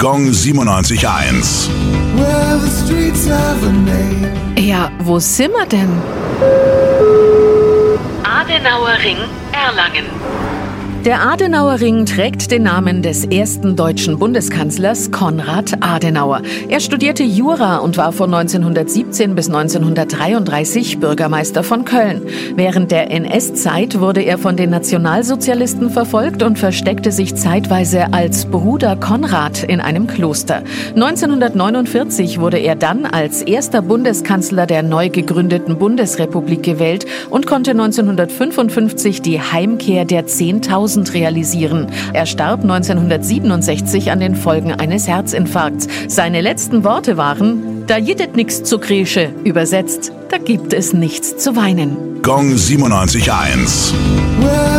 Gong 97.1. Well, the streets have a name. Ja, wo sind wir denn? Adenauer Ring, Erlangen. Der Adenauer Ring trägt den Namen des ersten deutschen Bundeskanzlers Konrad Adenauer. Er studierte Jura und war von 1917 bis 1933 Bürgermeister von Köln. Während der NS-Zeit wurde er von den Nationalsozialisten verfolgt und versteckte sich zeitweise als Bruder Konrad in einem Kloster. 1949 wurde er dann als erster Bundeskanzler der neu gegründeten Bundesrepublik gewählt und konnte 1955 die Heimkehr der 10.000 realisieren. Er starb 1967 an den Folgen eines Herzinfarkts. Seine letzten Worte waren, da jittet nix zu Grische. Übersetzt, da gibt es nichts zu weinen. Gong 97.1. Well,